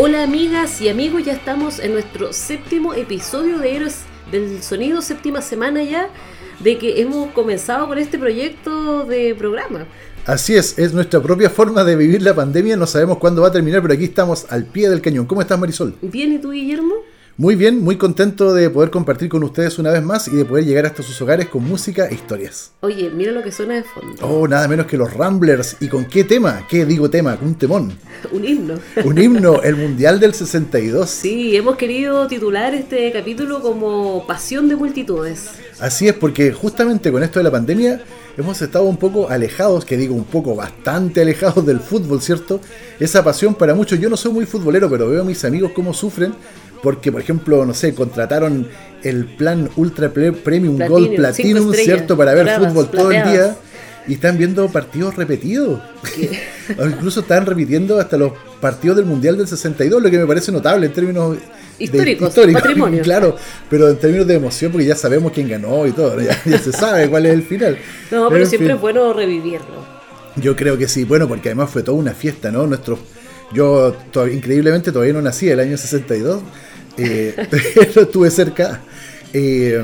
Hola amigas y amigos, ya estamos en nuestro séptimo episodio de Héroes del Sonido, séptima semana ya de que hemos comenzado con este proyecto de programa. Así es, es nuestra propia forma de vivir la pandemia, no sabemos cuándo va a terminar, pero aquí estamos al pie del cañón. ¿Cómo estás Marisol? Bien, ¿y tú Guillermo? Muy bien, muy contento de poder compartir con ustedes una vez más y de poder llegar hasta sus hogares con música e historias. Oye, mira lo que suena de fondo. Oh, nada menos que los Ramblers. ¿Y con qué tema? ¿Qué digo tema? Un temón. Un himno. Un himno, el Mundial del 62. Sí, hemos querido titular este capítulo como Pasión de Multitudes. Así es, porque justamente con esto de la pandemia hemos estado un poco alejados, que digo un poco bastante alejados del fútbol, ¿cierto? Esa pasión para muchos, yo no soy muy futbolero, pero veo a mis amigos cómo sufren porque, por ejemplo, no sé, contrataron el plan Ultra Premium Gold Platinum, ¿cierto? Para ver fútbol todo el día. Y están viendo partidos repetidos. o incluso están repitiendo hasta los partidos del Mundial del 62, lo que me parece notable en términos históricos, de, patrimonio. Claro, pero en términos de emoción, porque ya sabemos quién ganó y todo, ya, se sabe cuál es el final. No, pero, siempre es bueno revivirlo. Yo creo que sí, bueno, porque además fue toda una fiesta, ¿no? Nuestros yo increíblemente todavía no nací el año 62, eh, pero estuve cerca. Eh,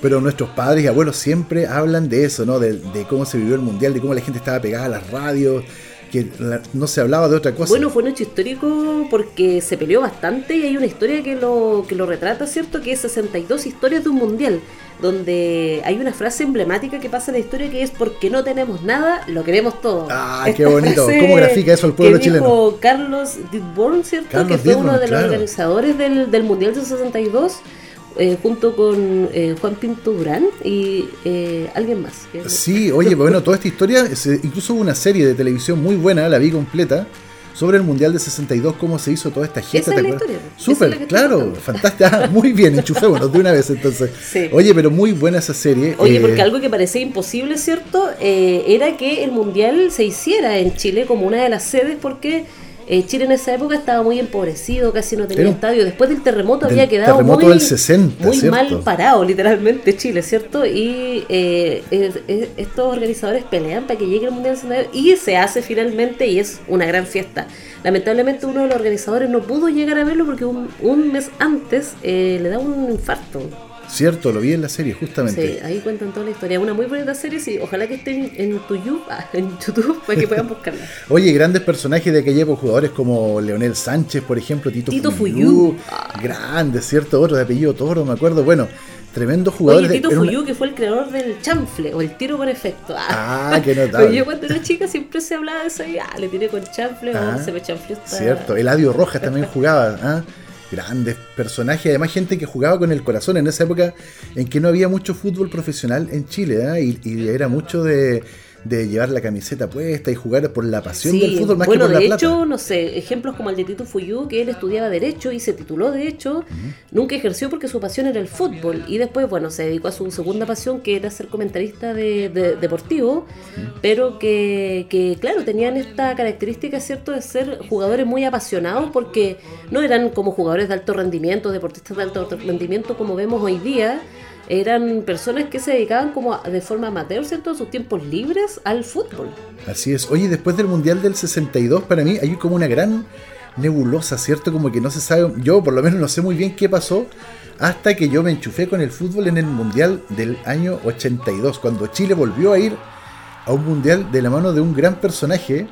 pero nuestros padres y abuelos siempre hablan de eso, ¿no? De, cómo se vivió el mundial, de cómo la gente estaba pegada a las radios, que no se hablaba de otra cosa. Bueno, fue un hecho histórico porque se peleó bastante y hay una historia que lo, que lo retrata, ¿cierto? Que es 62 historias de un mundial, donde hay una frase emblemática que pasa en la historia que es porque no tenemos nada, lo queremos todo. Ah, qué bonito. ¿Cómo grafica eso el pueblo que chileno? Carlos Didborn, ¿cierto? que fue uno de los organizadores del, del mundial del 62 eh, junto con eh, Juan Pinto Durán y eh, alguien más. Sí, oye, bueno, toda esta historia, incluso hubo una serie de televisión muy buena, la vi completa, sobre el Mundial de 62, cómo se hizo toda esta gente. Esa es la historia. Súper, claro, fantástica, ah, muy bien, enchufémonos de una vez entonces. Oye, pero muy buena esa serie. Oye, porque algo que parecía imposible, ¿cierto? era que el Mundial se hiciera en Chile como una de las sedes porque eh, Chile en esa época estaba muy empobrecido, casi no tenía estadio. Después del terremoto había quedado muy, muy mal parado, literalmente, Chile, ¿cierto? Y eh, estos organizadores pelean para que llegue el Mundial y se hace finalmente y es una gran fiesta. Lamentablemente uno de los organizadores no pudo llegar a verlo porque un, un mes antes eh, le da un infarto. Cierto, lo vi en la serie, justamente. Sí, ahí cuentan toda la historia. Una muy bonita serie, sí. Ojalá que estén en, tu YouTube, ah, en YouTube para que puedan buscarla. Oye, grandes personajes de aquella época, jugadores como Leonel Sánchez, por ejemplo, Tito, Tito Fuyú. Grandes, ¿cierto? Otro de apellido Toro, me acuerdo. Bueno, tremendo jugador. Oye, Tito Fuyú, que fue el creador del chanfle o el tiro con efecto. Ah, ah qué notable. yo cuando era chica siempre se hablaba de eso y ah, le tiré con chanfle o ah, se me chanfleó. Cierto, Eladio Rojas también jugaba. ¿ah? Grandes personajes, además gente que jugaba con el corazón en esa época en que no había mucho fútbol profesional en Chile, ¿eh? y, era mucho de, de llevar la camiseta puesta y jugar por la pasión del fútbol más que por la de hecho, no sé, ejemplos como el de Tito Fuyú, que él estudiaba Derecho y se tituló Derecho, nunca ejerció porque su pasión era el fútbol. Y después, bueno, se dedicó a su segunda pasión, que era ser comentarista de, deportivo, pero que, que, claro, tenían esta característica, ¿cierto?, de ser jugadores muy apasionados porque no eran como jugadores de alto rendimiento, deportistas de alto rendimiento como vemos hoy día, eran personas que se dedicaban como de forma amateur, ¿cierto? sus tiempos libres al fútbol. Así es. Oye, después del Mundial del 62, para mí hay como una gran nebulosa, ¿cierto? Como que no se sabe, yo por lo menos no sé muy bien qué pasó hasta que yo me enchufé con el fútbol en el Mundial del año 82, cuando Chile volvió a ir a un Mundial de la mano de un gran personaje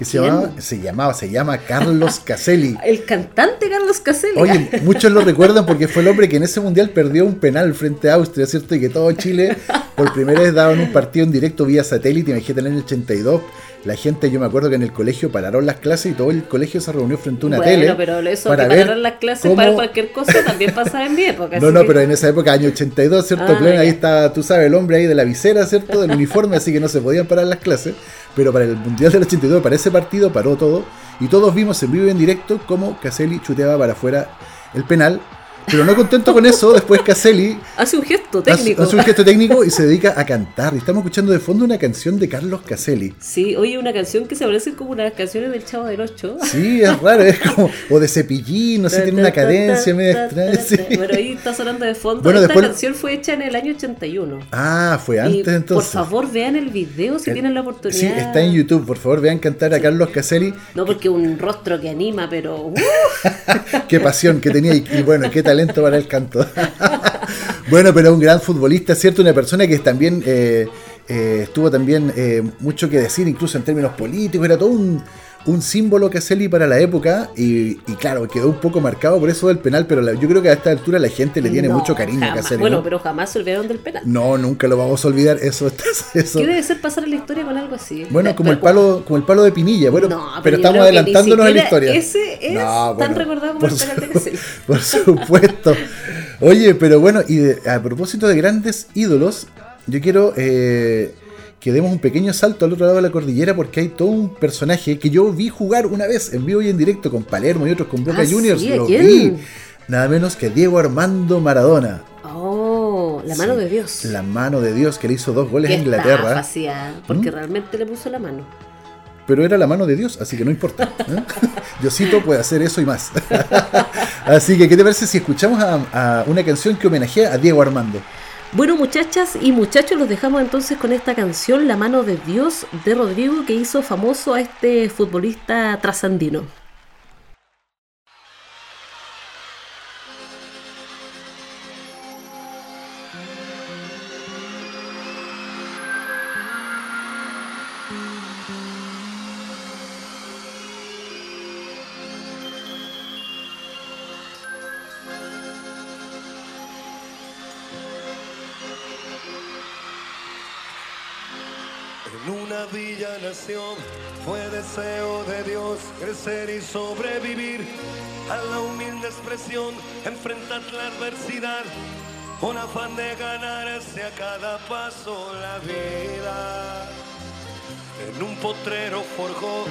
que se llamaba, se llamaba, se llama Carlos Caselli. El cantante Carlos Caselli. Oye, muchos lo recuerdan porque fue el hombre que en ese mundial perdió un penal frente a Austria, ¿cierto? Y que todo Chile por primera vez daban un partido en directo vía satélite, imagínate en el año 82 la gente, yo me acuerdo que en el colegio pararon las clases y todo el colegio se reunió frente a una bueno, tele. pero eso para que pararon las clases para cualquier cosa también pasaba en mi época. No, no, pero en esa época, año 82, ¿cierto? Ah, ahí está, tú sabes, el hombre ahí de la visera, ¿cierto? Del uniforme, así que no se podían parar las clases. Pero para el Mundial del 82, para ese partido, paró todo. Y todos vimos en vivo y en directo cómo Caselli chuteaba para afuera el penal Pero no contento con eso, después Caselli hace un gesto técnico. Hace, un gesto técnico y se dedica a cantar. Y estamos escuchando de fondo una canción de Carlos Caselli. Sí, oye, una canción que se parece como una de las canciones del Chavo del Ocho. Sí, es raro, es como, o de Cepillín, no sé, tiene una cadencia medio extraña. Bueno, ahí está sonando de fondo. Bueno, Esta canción fue hecha en el año 81. Ah, fue antes entonces. Por favor, vean el video si eh, tienen la oportunidad. Sí, está en YouTube, por favor, vean cantar a Carlos Caselli. No, porque un rostro que anima, pero. qué pasión que tenía y, y bueno, qué talento para el canto. bueno, pero un gran futbolista, ¿cierto? Una persona que también eh, eh, estuvo también eh, mucho que decir, incluso en términos políticos, era todo un, un símbolo Caselli para la época y, claro, quedó un poco marcado por eso del penal, pero yo creo que a esta altura la gente le tiene mucho cariño a Caselli. Bueno, pero jamás se olvidaron del penal. No, nunca lo vamos a olvidar, eso eso. ¿Qué debe ser pasar en la historia con algo así? Bueno, como el palo como el palo de Pinilla, bueno, pero, estamos adelantándonos en la historia. Ese es tan recordado como el penal de Caselli. Por supuesto. Oye, pero bueno, y a propósito de grandes ídolos, yo quiero eh, que demos un pequeño salto al otro lado de la cordillera porque hay todo un personaje que yo vi jugar una vez en vivo y en directo con Palermo y otros con Boca ah, Juniors. lo vi. Nada menos que Diego Armando Maradona. Oh, la mano de Dios. La mano de Dios que le hizo dos goles a Inglaterra. porque ¿Mm? realmente le puso la mano. Pero era la mano de Dios, así que no importa. ¿eh? Diosito puede hacer eso y más. así que, ¿qué te parece si escuchamos a una canción que homenajea a Diego Armando? Bueno, muchachas y muchachos, los dejamos entonces con esta canción, La mano de Dios, de Rodrigo, que hizo famoso a este futbolista trasandino. De Dios crecer y sobrevivir a la humilde expresión, enfrentar la adversidad, con afán de ganarse a cada paso la vida. En un potrero forjó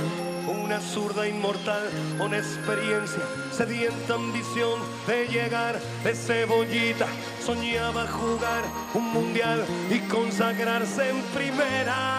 una zurda inmortal con experiencia, sedienta ambición de llegar de cebollita. Soñaba jugar un mundial y consagrarse en primera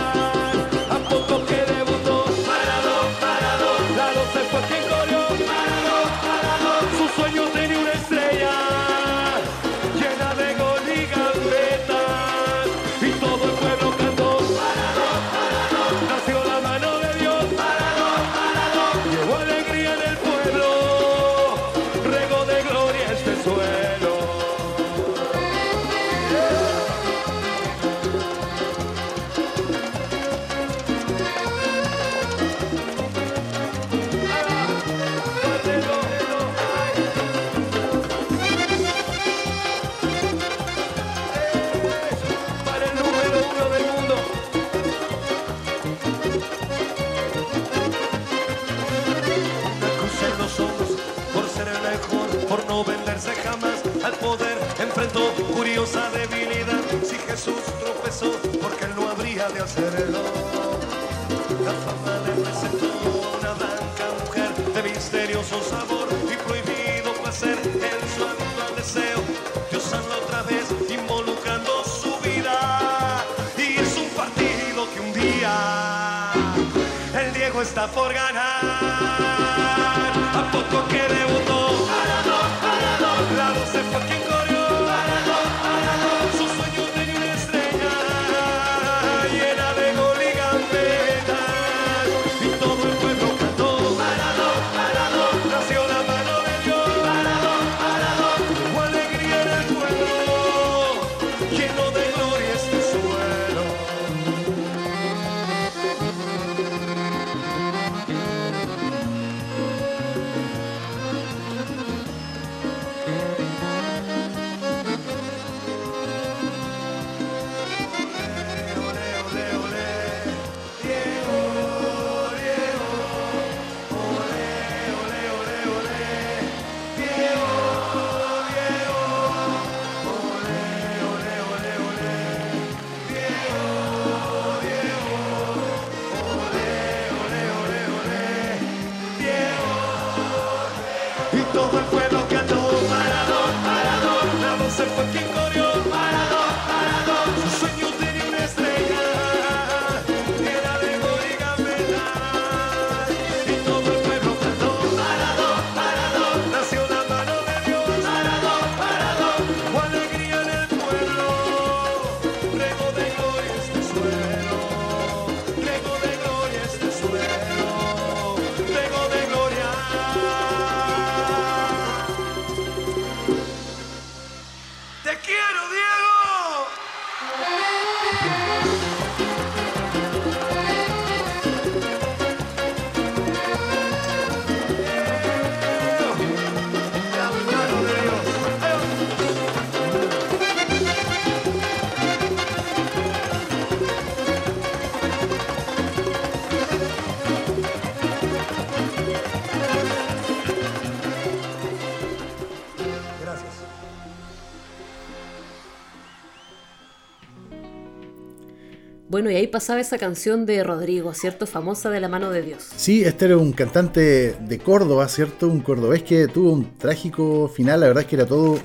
Bueno, y ahí pasaba esa canción de Rodrigo, ¿cierto? Famosa de la mano de Dios. Sí, este era un cantante de Córdoba, ¿cierto? Un cordobés que tuvo un trágico final, la verdad es que era todo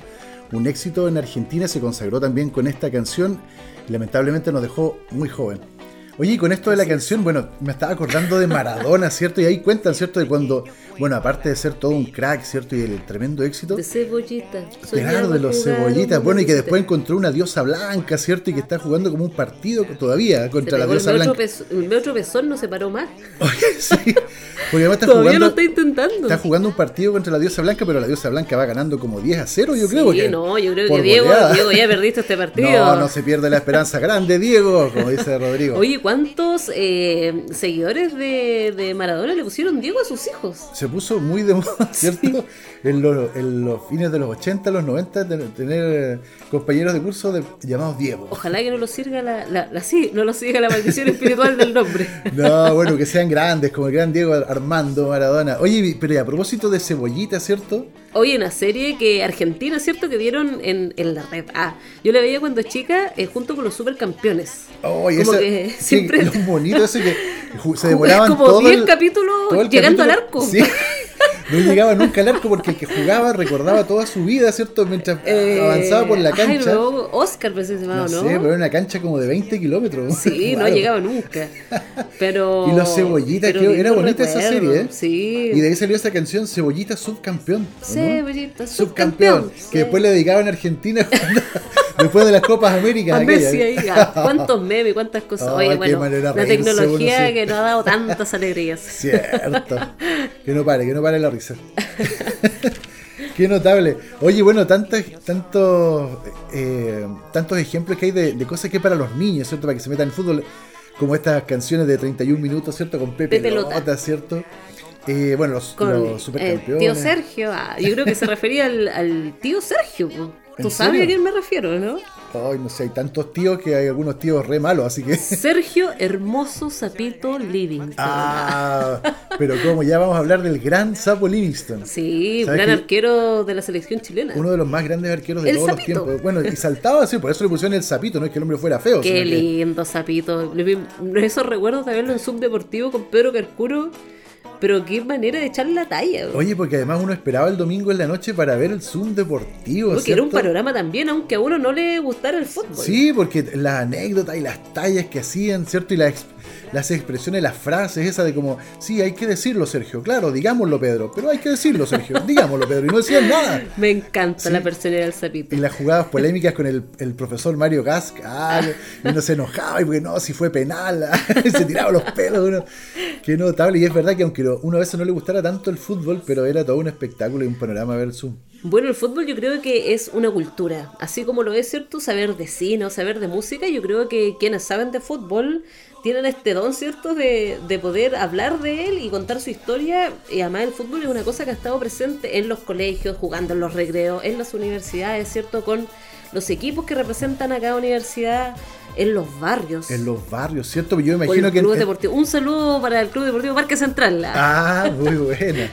un éxito en Argentina, se consagró también con esta canción lamentablemente nos dejó muy joven. Oye, y con esto de la canción, bueno, me estaba acordando de Maradona, ¿cierto? Y ahí cuentan, ¿cierto? De cuando, bueno, aparte de ser todo un crack, ¿cierto? Y el tremendo éxito. De cebollita. Claro, de los cebollitas. Bueno, y que después encontró una diosa blanca, ¿cierto? Y que está jugando como un partido todavía contra la diosa blanca. el otro pezón no se paró más. Oye, sí. Porque además está Todavía jugando, lo está intentando. está jugando un partido contra la diosa blanca, pero la diosa blanca va ganando como 10 a 0, yo creo. sí, no, yo creo que Diego. Diego, ya perdiste este partido. No, no se pierde la esperanza grande, Diego, como dice Rodrigo. Oye, ¿cuántos eh, seguidores de, de Maradona le pusieron Diego a sus hijos? Se puso muy de moda, ¿cierto? En, los, en los fines de los 80, los 90, ten- tener compañeros de curso de- llamados Diego. Ojalá que no lo siga la, la, la- sí, no lo siga la maldición espiritual del nombre. No, bueno, que sean grandes, como el gran Diego Armando Maradona. Oye, pero a propósito de cebollita, ¿cierto? Oye, una serie que Argentina, ¿cierto? Que dieron en, en la red. Ah, yo la veía cuando chica eh, junto con los supercampeones. Oye, Como esa- que sí, siempre- lo bonito ese que se demoraban como todo 10 el- capítulos todo el llegando al capítulo. arco. Sí. No llegaba nunca al arco porque el que jugaba recordaba toda su vida, ¿cierto? Mientras Eh, avanzaba por la Ay, cancha. no, Oscar, que se no, llamaba, sé, ¿no? pero era una cancha como de 20 kilómetros. Sí, no llegaba nunca. Pero. Y los cebollitas, pero que era bonita esa serie, ¿eh? Sí. Y de ahí salió esa canción Cebollita Subcampeón. ¿o no? Cebollita, Subcampeón. subcampeón. Que después le dedicaban a Argentina después de las Copas Américas. Messi ahí, ah, cuántos memes, cuántas cosas. Oye, bueno, la reírse tecnología sí. que nos ha dado tantas alegrías. Cierto. Que no pare, que no pare la risa. Qué notable. Oye, bueno, tantos, tantos, eh, tantos ejemplos que hay de, de cosas que para los niños, ¿cierto? Para que se metan en fútbol, como estas canciones de 31 minutos, ¿cierto? Con Pepe, Pepe Lota. Lota, ¿cierto? Eh, bueno, los, Con los el supercampeones. tío Sergio. ah, yo creo que se refería al, al tío Sergio. ¿Tú ¿En sabes a quién me refiero, no? Ay, no sé, hay tantos tíos que hay algunos tíos re malos, así que. Sergio Hermoso Zapito Livingston. Ah, pero como ya vamos a hablar del gran Sapo Livingston. sí, ¿sabes gran arquero de la selección chilena. Uno de los más grandes arqueros de El todos Sapito. los tiempos. Bueno, y saltaba así, por eso le pusieron el sapito, no es que el hombre fuera feo. Qué que- lindo Zapito. Le vi- Esos recuerdos de verlo en subdeportivo con Pedro Carcuro. Pero qué manera de echar la talla. güey. Oye, porque además uno esperaba el domingo en la noche para ver el Zoom deportivo. Porque era un panorama también, aunque a uno no le gustara el fútbol. Sí, porque las anécdotas y las tallas que hacían, ¿cierto? Y las, las expresiones, las frases, esa de como, sí, hay que decirlo, Sergio, claro, digámoslo, Pedro, pero hay que decirlo, Sergio, digámoslo, Pedro, y no decían nada. Me encanta la personalidad del sapito. Y las jugadas polémicas con el, el profesor Mario Gask, ah, y uno se enojaba, y porque no, si fue penal, se tiraba los pelos, uno, qué notable, y es verdad que aunque uno a veces no le gustara tanto el fútbol, pero era todo un espectáculo y un panorama ver su bueno, el fútbol yo creo que es una cultura, así como lo es cierto saber de cine saber de música, yo creo que quienes saben de fútbol tienen este don, ¿cierto?, de, de poder hablar de él y contar su historia. Y además el fútbol es una cosa que ha estado presente en los colegios, jugando en los recreos, en las universidades, ¿cierto?, con los equipos que representan a cada universidad en los barrios. En los barrios, ¿cierto? Yo imagino que... Un saludo para el Club Deportivo Parque Central. Ah, muy buena.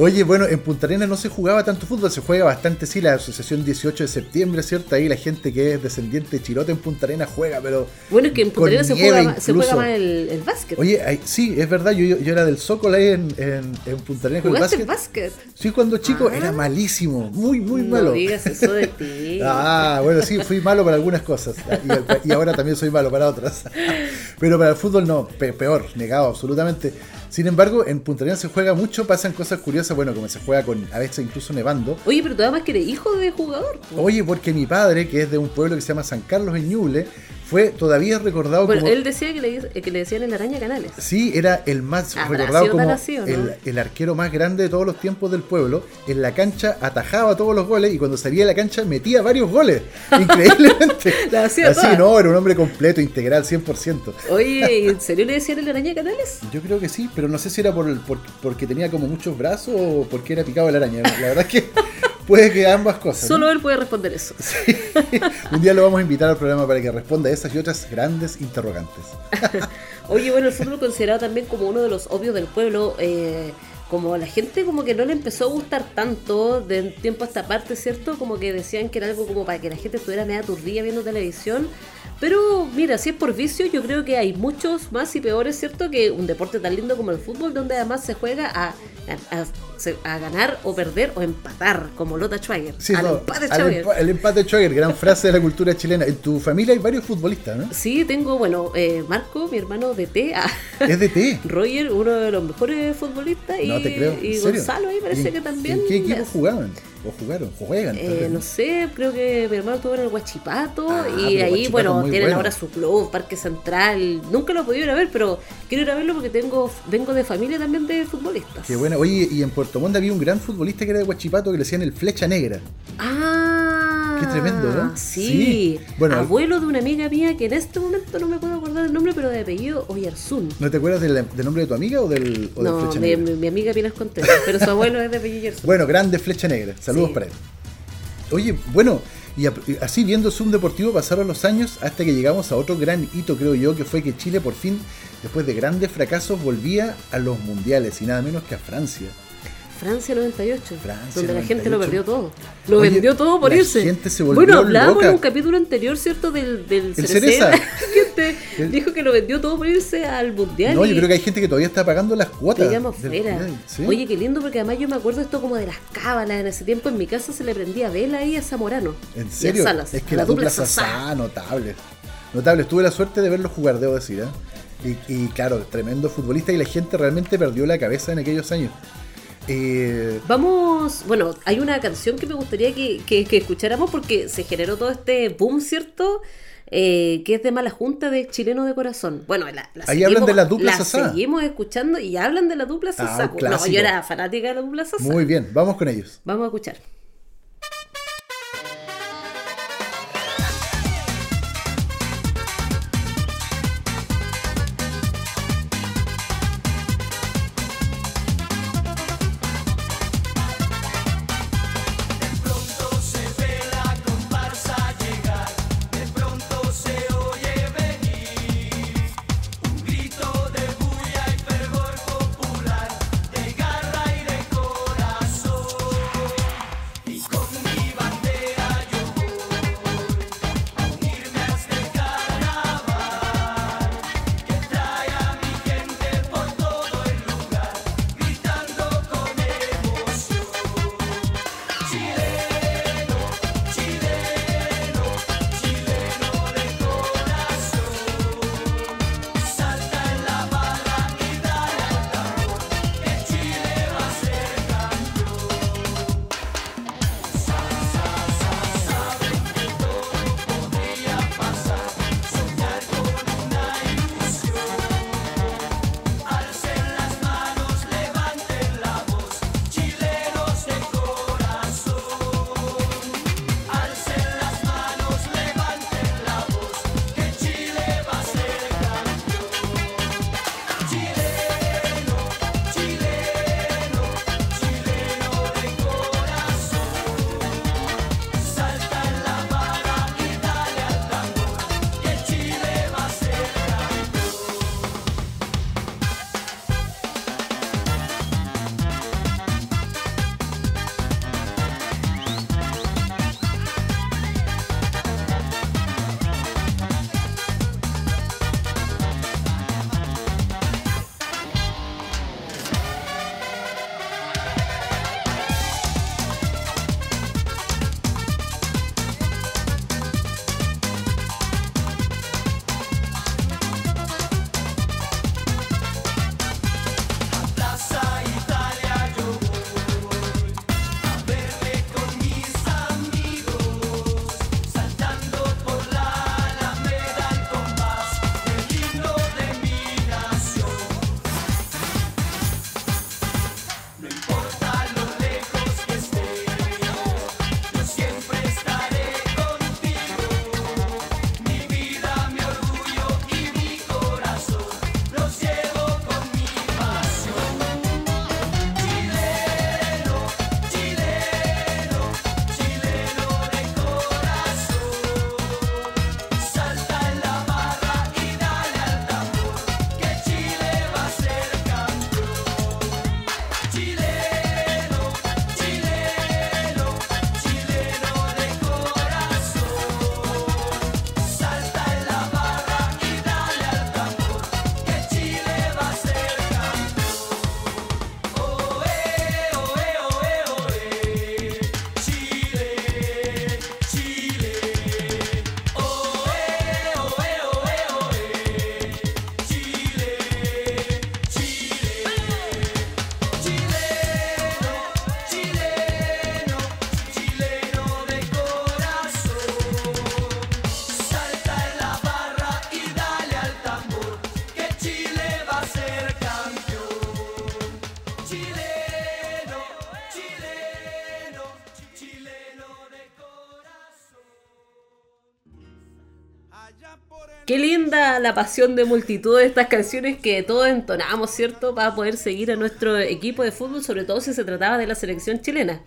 Oye, bueno, en Punta Arenas no se jugaba tanto fútbol, se juega bastante, sí, la asociación 18 de septiembre, ¿cierto? Ahí la gente que es descendiente de Chirote en Punta Arenas juega, pero. Bueno, es que en Punta Arenas se juega, se juega, más el, básquet. Oye, sí, es verdad, yo, yo, era del Zócalo ahí en, en, Punta Arenas con el básquet. básquet? Sí, cuando chico ah. era malísimo, muy, muy malo. No digas eso de ti. ah, bueno, sí, fui malo para algunas cosas y, y ahora también soy malo para otras. pero para el fútbol no, peor, negado, absolutamente. Sin embargo, en Punta Arenas se juega mucho, pasan cosas curiosas, bueno, como se juega con a veces incluso nevando. Oye, pero tú además que eres hijo de jugador. Oye, porque mi padre, que es de un pueblo que se llama San Carlos en Ñuble, fue todavía recordado bueno, él decía que le, que le decían el araña canales. Sí, era el más recordado como el, arquero más grande de todos los tiempos del pueblo. En la cancha atajaba todos los goles y cuando salía de la cancha metía varios goles. Increíblemente. Así, no, era un hombre completo, integral, 100%. Oye, ¿en serio le decían el araña canales? Yo creo que sí, pero no sé si era por, por porque tenía como muchos brazos o porque era picado el araña. La verdad es que Puede que ambas cosas. Solo él puede responder eso. Un día lo vamos a invitar al programa para que responda a esas y otras grandes interrogantes. Oye, bueno, el fútbol considerado también como uno de los obvios del pueblo. Eh, como la gente como que no le empezó a gustar tanto de tiempo a esta parte, ¿cierto? Como que decían que era algo como para que la gente estuviera media turdía viendo televisión. Pero mira, si es por vicio, yo creo que hay muchos más y peores, ¿cierto? Que un deporte tan lindo como el fútbol, donde además se juega a, a, ganar o perder o empatar, como Lota Schwager. Sí, al empate Schwager. el empate Schwager, gran frase de la cultura chilena. En tu familia hay varios futbolistas, ¿no? Sí, tengo, bueno, eh, Marco, mi hermano de T. ¿Es de T? Roger, uno de los mejores futbolistas. No y, te creo. Y Gonzalo ahí parece que también. ¿En qué equipo jugaban? ¿O jugaron? ¿Juegan? Eh, no sé, creo que mi hermano estuvo en el Huachipato ah, y ahí, bueno, tienen ahora su club, Parque Central. Nunca lo he podido ir a ver, pero quiero ir a verlo porque tengo vengo de familia también de futbolistas. Qué bueno. Oye, y en Puerto Montt había un gran futbolista que era de Huachipato que le decían el Flecha Negra. Ah. Qué tremendo, ¿no? Sí. Bueno, Abuelo de una amiga mía que en este momento no me puedo acordar el nombre, pero de apellido Oyersun. ¿No te acuerdas del, nombre de tu amiga o del, o no, Flecha Negra? Mi, mi amiga Pilas Contreras, pero su abuelo es de apellido Oyersun. Bueno, grande Flecha Negra. Saludos para él. Oye, bueno, y así viendo Zoom Deportivo pasaron los años hasta que llegamos a otro gran hito, creo yo, que fue que Chile por fin, después de grandes fracasos, volvía a los mundiales y nada menos que a Francia. Francia 98, donde la gente lo perdió todo. Lo vendió todo por irse. bueno, hablamos en un capítulo anterior, ¿cierto? Del, del Cereza. gente dijo que lo vendió todo por irse al mundial. No, yo creo que hay gente que todavía está pagando las cuotas. fuera. Oye, qué lindo, porque además yo me acuerdo esto como de las cábalas. En ese tiempo en mi casa se le prendía vela ahí a Zamorano. ¿En serio? es que la, dupla Sasá, notable. Notable. Tuve la suerte de verlo jugar, debo decir. ¿eh? Y, y claro, tremendo futbolista y la gente realmente perdió la cabeza en aquellos años. Eh, Vamos, bueno, hay una canción que me gustaría que, escucháramos porque se generó todo este boom, ¿cierto? Eh, que es de Mala Junta de Chileno de Corazón. Bueno, la, Ahí hablan de la dupla la seguimos escuchando y hablan de la dupla ah, Sasá. no, yo era fanática de la dupla Sasá. Muy bien, vamos con ellos. Vamos a escuchar. La pasión de multitud de estas canciones que todos entonamos, ¿cierto? Para poder seguir a nuestro equipo de fútbol, sobre todo si se trataba de la selección chilena.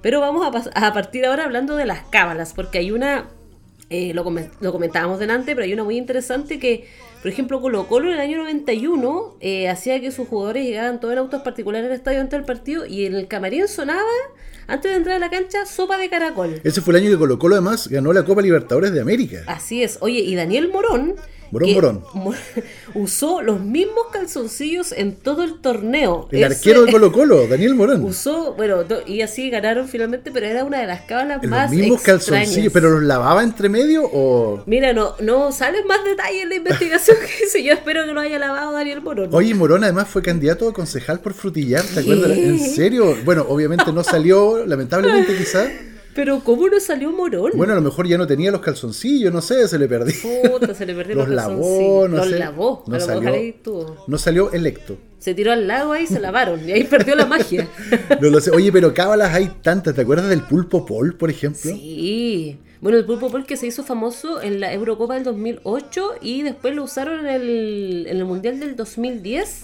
Pero vamos a, a partir ahora hablando de las cábalas, porque hay una, eh, lo, lo comentábamos delante, pero hay una muy interesante que por ejemplo, Colo Colo en el año 91 eh, hacía que sus jugadores llegaban todos en autos particulares al estadio antes del partido y en el camarín sonaba, antes de entrar a la cancha, sopa de caracol. Ese fue el año que Colo Colo además ganó la Copa Libertadores de América. Así es. Oye, y Daniel Morón Morón, Usó los mismos calzoncillos en todo el torneo. El arquero de Colo Colo, Daniel Morón. Usó, bueno, y así ganaron finalmente, pero era una de las cábalas más Los mismos calzoncillos, pero los lavaba entre medio o... Mira, no, no salen más detalles en la investigación que hice. Yo espero que lo haya lavado Daniel Morón. Oye, Morón además fue candidato a concejal por frutillar, ¿te acuerdas? ¿En serio? Bueno, obviamente no salió, lamentablemente quizás. Pero ¿cómo no salió Morón? Bueno, a lo mejor ya no tenía los calzoncillos, no sé, se le perdió. Puta, se le perdió los, los lavó, no los sé. lavó, no salió, no salió electo. Se tiró al lago ahí y se lavaron, y ahí perdió la magia. no lo sé. Oye, pero cábalas hay tantas, ¿te acuerdas del pulpo Paul, por ejemplo? Sí. Bueno, el pulpo Paul que se hizo famoso en la Eurocopa del 2008 y después lo usaron en el, en el Mundial del 2010.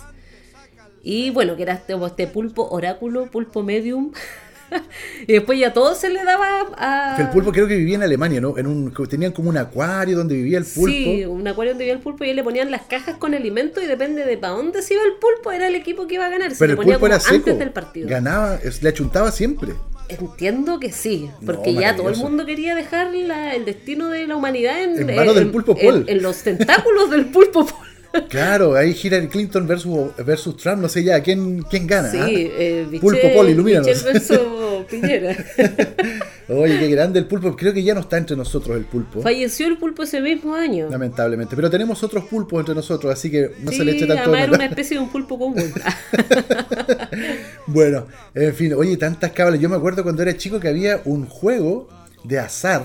Y bueno, que era este, este pulpo oráculo, pulpo medium. y después ya todo se le daba a... El pulpo creo que vivía en Alemania, ¿no? En un, tenían como un acuario donde vivía el pulpo. Sí, un acuario donde vivía el pulpo y le ponían las cajas con alimento y depende de para dónde se iba el pulpo, era el equipo que iba a ganar. Se Pero le el ponía pulpo era seco. antes del partido. Ganaba, le achuntaba siempre. Entiendo que sí, No, porque ya todo el mundo quería dejar la- el destino de la humanidad en, En manos del pulpo Paul. en los tentáculos del pulpo Paul. Claro, ahí Hillary Clinton versus, versus Trump, no sé ya, ¿quién, quién gana? Sí, ah? eh, Michel, Pulpo ilumínanos. Michel versus Piñera. Oye, qué grande el pulpo. Creo que ya no está entre nosotros el pulpo. Falleció el pulpo ese mismo año. Lamentablemente. Pero tenemos otros pulpos entre nosotros, así que no sí, se le eche tanto además era una especie de un pulpo común. Bueno, en fin, oye, tantas cábalas. Yo me acuerdo cuando era chico que había un juego de azar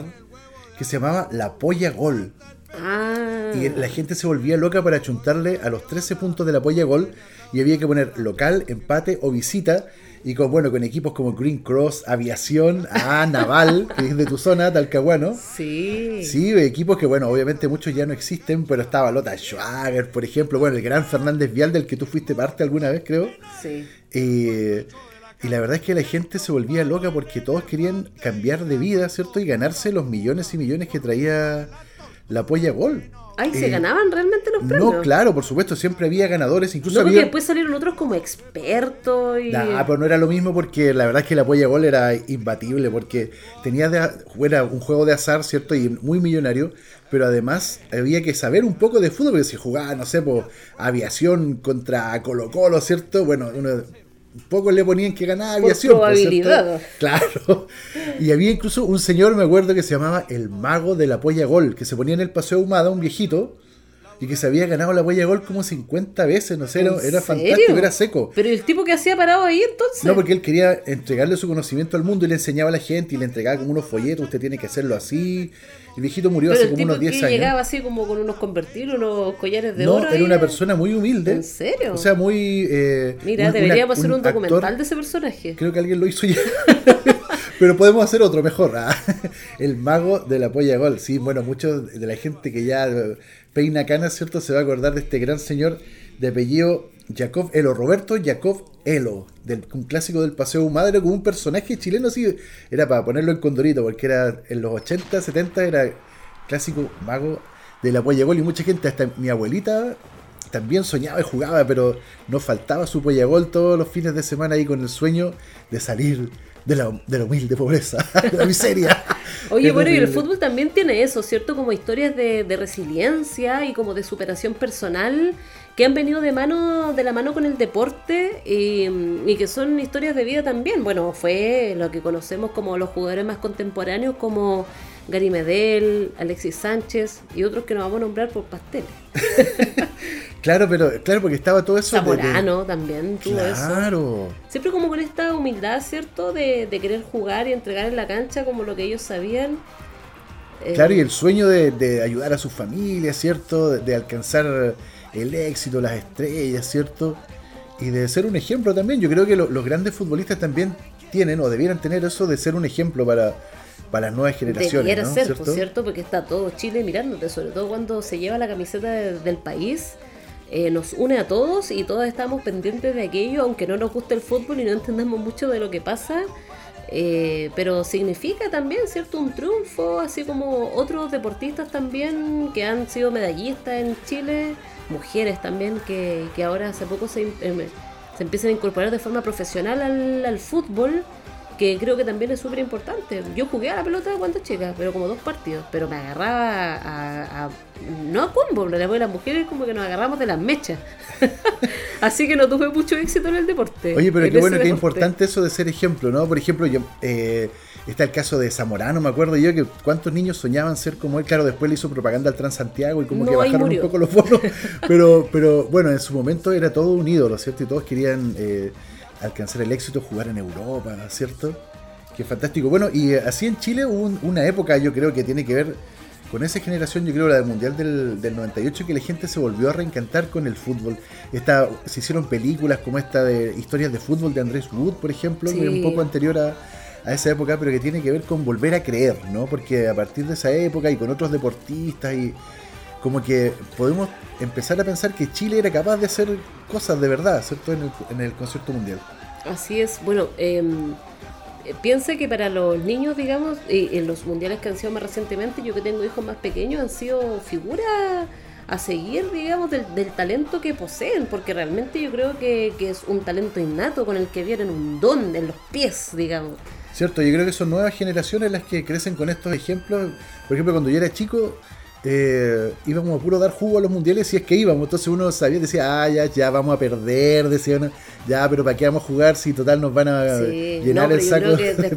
que se llamaba La Polla Gol. Ah, Y la gente se volvía loca para chuntarle a los 13 puntos de la Polla Gol. Y había que poner local, empate o visita. Y con, bueno, con equipos como Green Cross, Aviación, A, Naval, que es de tu zona, Talcahuano. sí. Sí, equipos que, bueno, obviamente muchos ya no existen, pero estaba Lota Schwager, por ejemplo, bueno, el gran Fernández Vial del que tú fuiste parte alguna vez, creo. sí. Eh, y la verdad es que la gente se volvía loca porque todos querían cambiar de vida, ¿cierto? Y ganarse los millones y millones que traía la Polla Gol. Ay, ¿se Eh, ganaban realmente los premios? No, claro, por supuesto, siempre había ganadores, incluso No, porque había... después salieron otros como expertos y... Nah, pero no era lo mismo porque la verdad es que la Polla Gol era imbatible porque tenía de, era un juego de azar, ¿cierto? Y muy millonario, pero además había que saber un poco de fútbol, porque si jugaba, no sé, por aviación contra Colo Colo, ¿cierto? Bueno, uno poco le ponían que ganar Por aviación. probabilidad. Claro. Y había incluso un señor, me acuerdo, que se llamaba el mago de la Polla Gol, que se ponía en el Paseo Humada, un viejito, y que se había ganado la Polla Gol como 50 veces, no sé, era, ¿En era fantástico, era seco. Pero el tipo que hacía parado ahí entonces. No, porque él quería entregarle su conocimiento al mundo y le enseñaba a la gente y le entregaba como unos folletos, usted tiene que hacerlo así. El viejito murió Pero hace como unos 10 que años. llegaba así como con unos convertibles, unos collares de no, oro. era ahí. una persona muy humilde. ¿En serio? O sea, muy... eh, Mira, un- deberíamos una- hacer un, actor- documental de ese personaje. Creo que alguien lo hizo ya. Pero podemos hacer otro mejor. ah. El mago de la polla gol. Sí, bueno, muchos de la gente que ya peina canas, ¿cierto? Se va a acordar de este gran señor de apellido Jacob Elo, Roberto Jacob Elo, del, un clásico del Paseo Madre, como un personaje chileno así. Era para ponerlo en condorito, porque era en los 80, 70 era clásico mago de la polla gol. Y mucha gente, hasta mi abuelita también soñaba y jugaba, pero no faltaba su polla gol todos los fines de semana ahí con el sueño de salir de la, de la humilde pobreza, de la miseria. Oye, bueno, y el fútbol también tiene eso, ¿cierto? Como historias de, de resiliencia y como de superación personal que han venido de mano de la mano con el deporte y, y que son historias de vida también. Bueno, fue lo que conocemos como los jugadores más contemporáneos como Gary Medel, Alexis Sánchez y otros que nos vamos a nombrar por pasteles. Claro, pero claro, porque estaba todo eso. de- de- Zamorano también tuvo eso. Claro. Siempre como con esta humildad, ¿cierto? De, de querer jugar y entregar en la cancha como lo que ellos sabían. Eh, Claro, y el sueño de, de ayudar a su familia, ¿cierto? De, de alcanzar el éxito, las estrellas, ¿cierto? Y de ser un ejemplo también. Yo creo que lo- los grandes futbolistas también tienen o debieran tener eso de ser un ejemplo para, para las nuevas generaciones. Debiera ¿no? ser, ¿Cierto? por cierto, porque está todo Chile mirándote, sobre todo cuando se lleva la camiseta de- del país. eh, nos une a todos y todos estamos pendientes de aquello, aunque no nos guste el fútbol y no entendamos mucho de lo que pasa. eh, pero significa también, ¿cierto? Un triunfo, así como otros deportistas también que han sido medallistas en Chile, mujeres también que, que ahora hace poco se, em, se empiezan a incorporar de forma profesional al, al fútbol que creo que también es súper importante. Yo jugué a la pelota cuando chica, pero como dos partidos, pero me agarraba a, a- no a combo, pero las mujeres como que nos agarramos de las mechas. Así que no tuve mucho éxito en el deporte. Oye, pero qué bueno, qué importante eso de ser ejemplo, ¿no? Por ejemplo, yo, eh, está el caso de Zamorano, me acuerdo yo, que cuántos niños soñaban ser como él. Claro, después le hizo propaganda al Transantiago y como No, que bajaron un poco los bonos. pero, pero bueno, en su momento era todo un ídolo, ¿cierto? Y todos querían eh, alcanzar el éxito, jugar en Europa, ¿cierto? Qué fantástico. Bueno, y eh, así en Chile hubo un- una época, yo creo que tiene que ver con esa generación, yo creo, la del Mundial del, del 98, que la gente se volvió a reencantar con el fútbol. Esta, se hicieron películas como esta de historias de fútbol de Andrés Wood, por ejemplo, que es un poco anterior a, a esa época, pero que tiene que ver con volver a creer, ¿no? Porque a partir de esa época y con otros deportistas y como que podemos empezar a pensar que Chile era capaz de hacer cosas de verdad, ¿cierto? En el, en el concierto mundial. Así es, bueno, eh, piensa que para los niños, digamos, y en los mundiales que han sido más recientemente, yo que tengo hijos más pequeños, han sido figuras a seguir, digamos, del, del talento que poseen, porque realmente yo creo que, que es un talento innato con el que vienen un don en los pies, digamos. Cierto, yo creo que son nuevas generaciones las que crecen con estos ejemplos. Por ejemplo, cuando yo era chico, eh, íbamos a puro dar jugo a los mundiales si es que íbamos. Entonces uno sabía, decía, ah, ya, ya vamos a perder, decía uno, ya, pero ¿para qué vamos a jugar si total nos van a Sí, llenar no, el saco de- de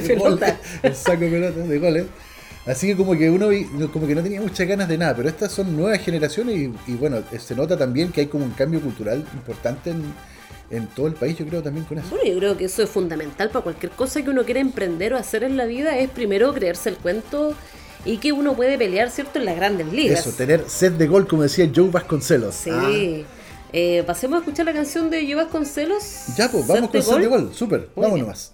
pelota. goles, el saco de de goles. Así que como que uno como que no tenía muchas ganas de nada, pero estas son nuevas generaciones y, y bueno, se nota también que hay como un cambio cultural importante en, en todo el país, yo creo también con eso. Bueno, yo creo que eso es fundamental para cualquier cosa que uno quiera emprender o hacer en la vida, es primero creerse el cuento y que uno puede pelear, ¿cierto?, en las grandes ligas. Eso, tener set de gol, como decía Joe Vasconcelos. Sí. Ah, Eh, pasemos a escuchar la canción de Joe Vasconcelos. ya, pues, vamos con set de gol, súper, Muy vamos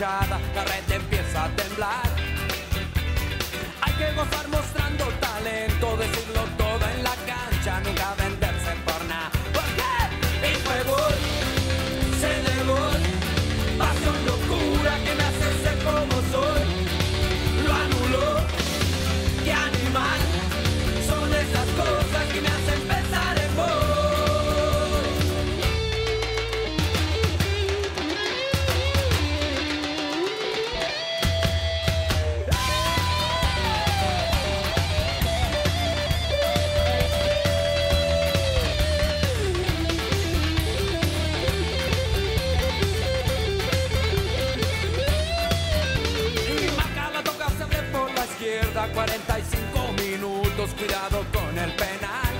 la red empieza a temblar. Hay que gozar mostrando talento, decirlo todo cuidado con el penal.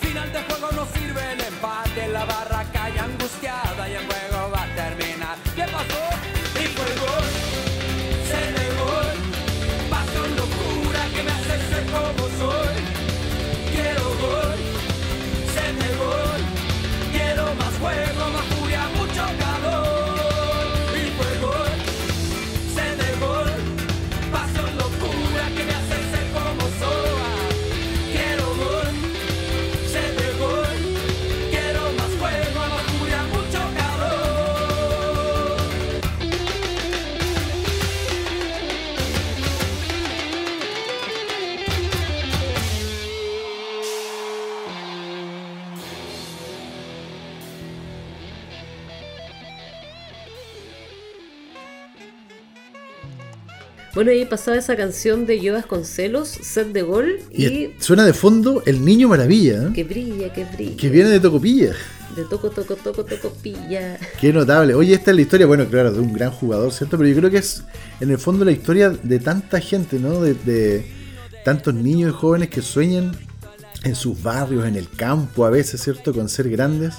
Final de juego no sirve el empate La barra cae angustiada y el juego va a terminar. ¿Qué pasó? Y fue gol Se negó. Pasión locura que me hace ser como soy. Quiero gol Se negó. Quiero más juego, más furia, Bueno, ahí pasaba esa canción de Yo Vasconcelos, set de gol, y, Y suena de fondo El Niño Maravilla, ¿eh? que brilla, que brilla. que viene de Tocopilla. De toco, toco, toco, toco, pilla. Qué notable. Oye, esta es la historia, bueno, claro, de un gran jugador, ¿cierto? Pero yo creo que es en el fondo la historia de tanta gente, ¿no? De, de tantos niños y jóvenes que sueñan en sus barrios, en el campo a veces, ¿cierto? Con ser grandes.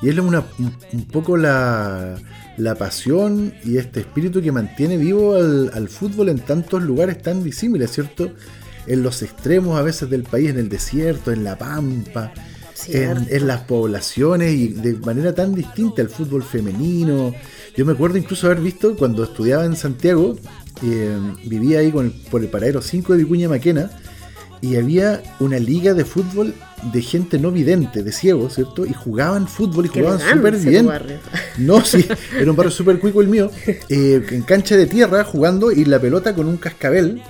Y es una, un, un poco la, la pasión y este espíritu que mantiene vivo al, al fútbol en tantos lugares tan disímiles, ¿cierto? En los extremos a veces del país, en el desierto, en la pampa, en, en las poblaciones y de manera tan distinta al fútbol femenino. Yo me acuerdo incluso haber visto cuando estudiaba en Santiago, eh, vivía ahí con el- por el paradero 5 de Vicuña Maquena, y había una liga de fútbol de gente no vidente, de ciegos, ¿cierto? Y jugaban fútbol y jugaban súper bien. barrio. No, sí, era un barrio súper cuico el mío, eh, en cancha de tierra jugando y la pelota con un cascabel.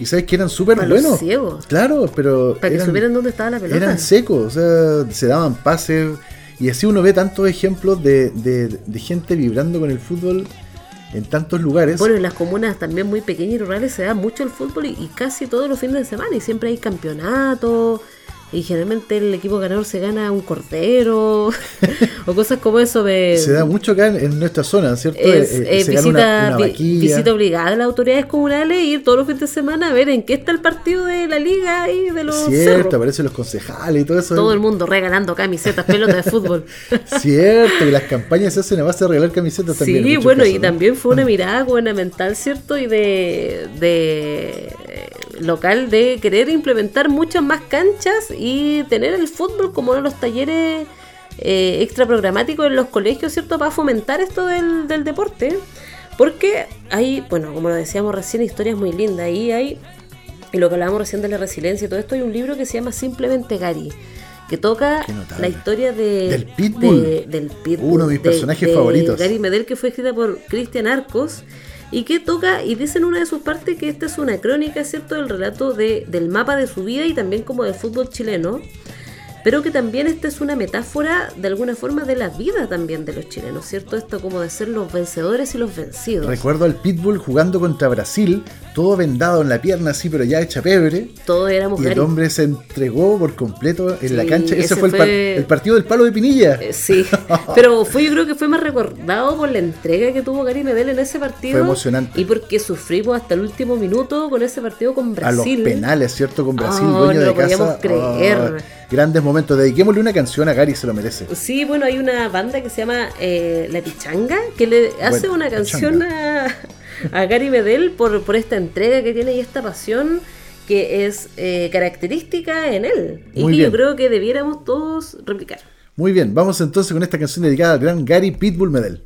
Y sabes que eran súper los buenos. ciegos. Claro, pero Para que eran- supieran dónde estaba la pelota. eran secos, o sea, se daban pases. Y así uno ve tantos ejemplos de, de- de gente vibrando con el fútbol en tantos lugares. Bueno, en las comunas también muy pequeñas y rurales se da mucho el fútbol y, y casi todos los fines de semana y siempre hay campeonatos y generalmente el equipo ganador se gana un cordero o cosas como eso de... se da mucho acá en, en nuestra zona, ¿cierto? es, Eh, eh, eh, gana visita, una, una vi- vaquilla. visita obligada de las autoridades comunales ir todos los fines de semana a ver en qué está el partido de la liga y de los Cierto, cerros. aparecen los concejales y todo eso. Todo el mundo regalando camisetas, pelotas de fútbol. Cierto, y las campañas se hacen a base de regalar camisetas también. Sí, bueno, y también fue una mirada gubernamental, ¿cierto? Y de, de local de querer implementar muchas más canchas y tener el fútbol como uno de los talleres eh, extra programáticos en los colegios, ¿cierto? Para fomentar esto del, del deporte. Porque hay, bueno, como lo decíamos recién, historias muy lindas. Ahí hay, y lo que hablábamos recién de la resiliencia y todo esto, hay un libro que se llama Simplemente Gary. Que toca la historia de, Del Pitbull. de- del Pitbull. Uno de mis personajes de favoritos. Gary Medel, que fue escrita por Cristian Arcos y que toca y dice en una de sus partes que esta es una crónica, ¿cierto?, del relato de, del mapa de su vida y también como del fútbol chileno, pero que también esta es una metáfora de alguna forma de la vida también de los chilenos, ¿cierto? Esto como de ser los vencedores y los vencidos. Recuerdo al Pitbull jugando contra Brasil, todo vendado en la pierna así, pero ya hecha pebre. Todos éramos Y el hombre se entregó por completo en la Sí, cancha. Ese ese fue, el, par- fue- el partido del palo de Pinilla. Eh, Sí, pero fue, yo creo que fue más recordado por la entrega que tuvo Gary Medel en ese partido. Fue emocionante. Y porque sufrimos hasta el último minuto con ese partido con a los Brasil. penales, ¿cierto? Con Brasil, Oh, dueño no de lo podíamos casa. creer. Oh, grandes momentos. Dediquémosle una canción a Gary, se lo merece. Sí, bueno, hay una banda que se llama eh, La Pichanga que le hace Bueno, una canción a, a Gary Medel por, por esta entrega que tiene y esta pasión que es eh, característica en él y Muy que bien. yo creo que debiéramos todos replicar. Muy bien, vamos entonces con esta canción dedicada al gran Gary Pitbull Medel.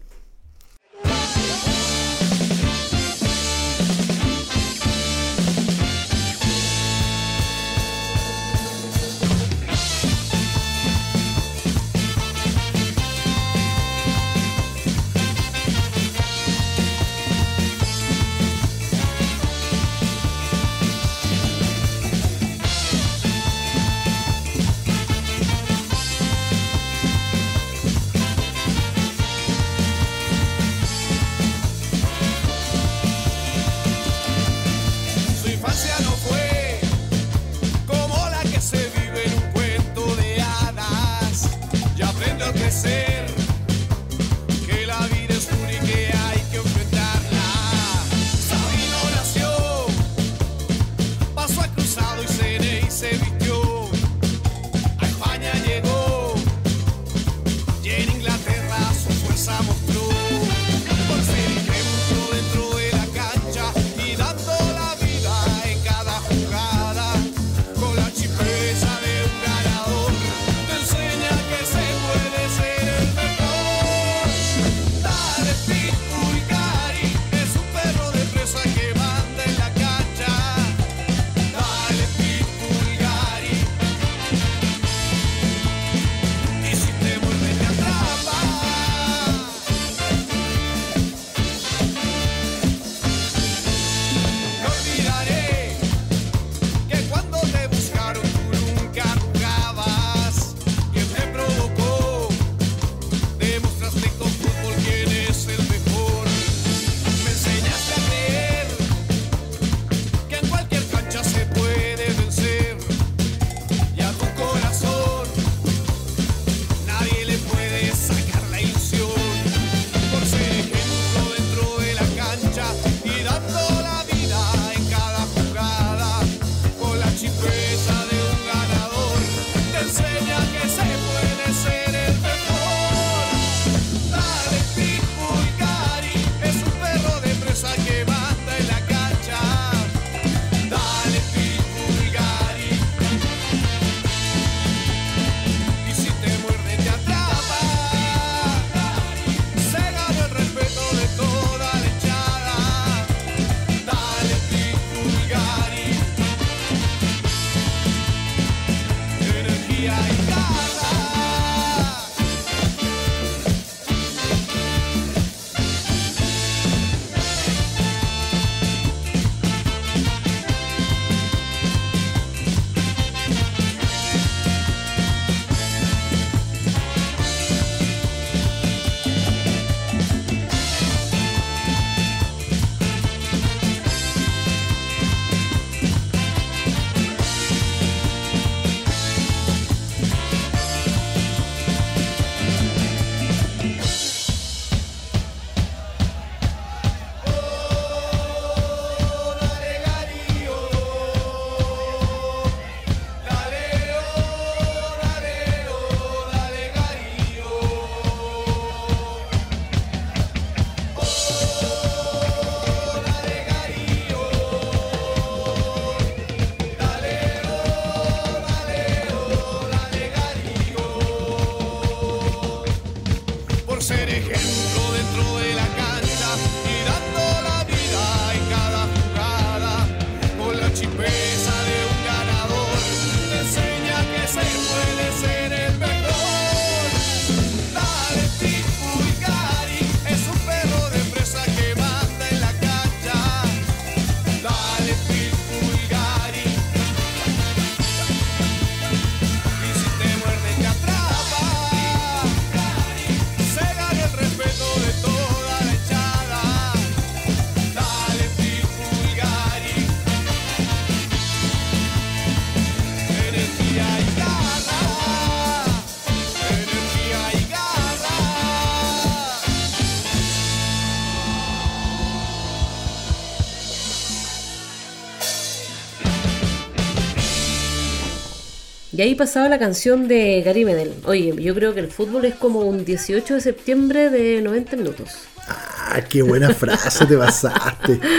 Ahí pasaba la canción de Gary Medel. Oye, yo creo que el fútbol es como un 18 de septiembre de 90 minutos. Ah, qué buena frase te pasaste.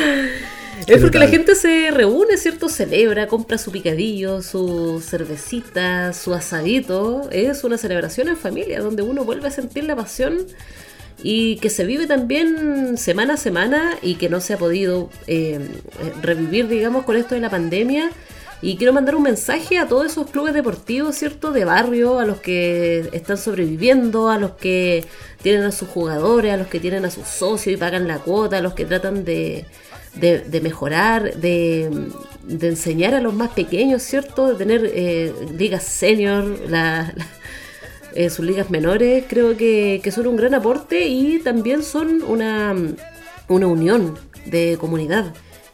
Es porque la gente se reúne, ¿cierto? Celebra, compra su picadillo, su cervecita, su asadito. Es una celebración en familia donde uno vuelve a sentir la pasión y que se vive también semana a semana y que no se ha podido eh, revivir, digamos, con esto de la pandemia. Y quiero mandar un mensaje a todos esos clubes deportivos, ¿cierto? De barrio, a los que están sobreviviendo, a los que tienen a sus jugadores, a los que tienen a sus socios y pagan la cuota, a los que tratan de, de, mejorar, de, de enseñar a los más pequeños, ¿cierto? De tener eh, ligas senior, la- eh, sus ligas menores, creo que, que son un gran aporte y también son una, una unión de comunidad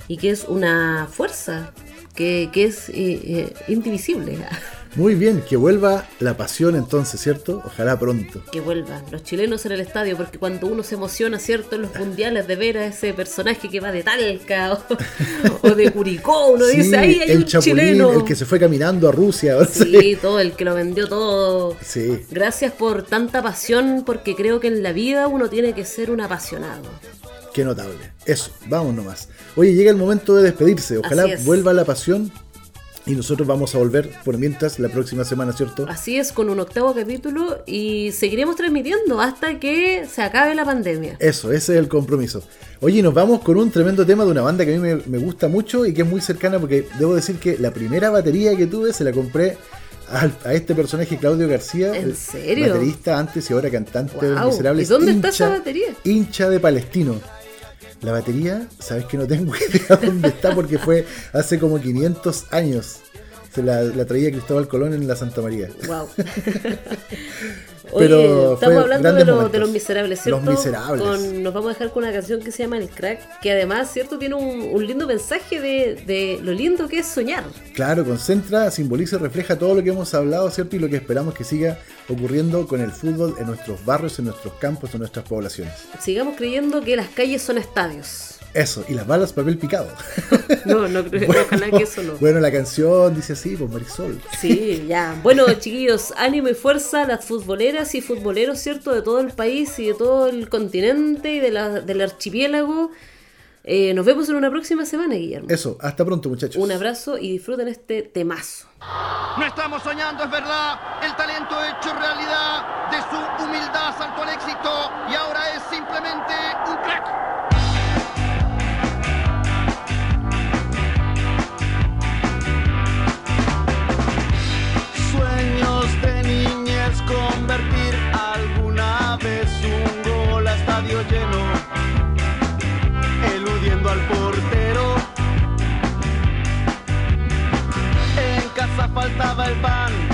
y que es una fuerza que, que es eh, eh, indivisible. Muy bien, que vuelva la pasión entonces, ¿cierto? Ojalá pronto. Que vuelvan los chilenos en el estadio, porque cuando uno se emociona, ¿cierto? En los mundiales de ver a ese personaje que va de Talca o, o de Curicó, uno Sí, dice, ahí hay el un chapulín, chileno. el que se fue caminando a Rusia. o sea, Sí, todo, el que lo vendió todo. Sí. Gracias por tanta pasión, porque creo que en la vida uno tiene que ser un apasionado. Qué notable. Eso, vamos nomás. Oye, llega el momento de despedirse. Ojalá vuelva la pasión y nosotros vamos a volver por mientras la próxima semana, ¿cierto? Así es, con un octavo capítulo y seguiremos transmitiendo hasta que se acabe la pandemia. Eso, ese es el compromiso. Oye, nos vamos con un tremendo tema de una banda que a mí me, me gusta mucho y que es muy cercana porque debo decir que la primera batería que tuve se la compré al- a, este personaje Claudio García. ¿En serio? Baterista antes y ahora cantante de Los Guau, Miserables. ¿y dónde está esa batería? Hincha de Palestino. La batería, sabes que no tengo idea dónde está porque fue hace como 500 años. Se la, la traía Cristóbal Colón en la Santa María. Wow. Pero Oye, estamos hablando de, lo- los miserables, ¿cierto? Los Miserables. Con- nos vamos a dejar con una canción que se llama El Crack, que además, ¿cierto? Tiene un, un lindo mensaje de, de lo lindo que es soñar. Claro, concentra, simboliza y refleja todo lo que hemos hablado, ¿cierto? Y lo que esperamos que siga ocurriendo con el fútbol en nuestros barrios, en nuestros campos, en nuestras poblaciones. Sigamos creyendo que las calles son estadios. Eso, y las balas papel picado. No, no creo, ojalá que eso no. Bueno, la canción dice así, pues Marisol. Sí, ya. Bueno, chiquillos, ánimo y fuerza a las futboleras y futboleros, ¿cierto? De todo el país y de todo el continente y de la- del archipiélago. Eh, nos vemos en una próxima semana, Guillermo. Eso, hasta pronto muchachos. Un abrazo y disfruten este temazo. No estamos soñando, es verdad. El talento hecho realidad. De su humildad saltó al éxito y ahora es simplemente un crack. Faltaba el pan,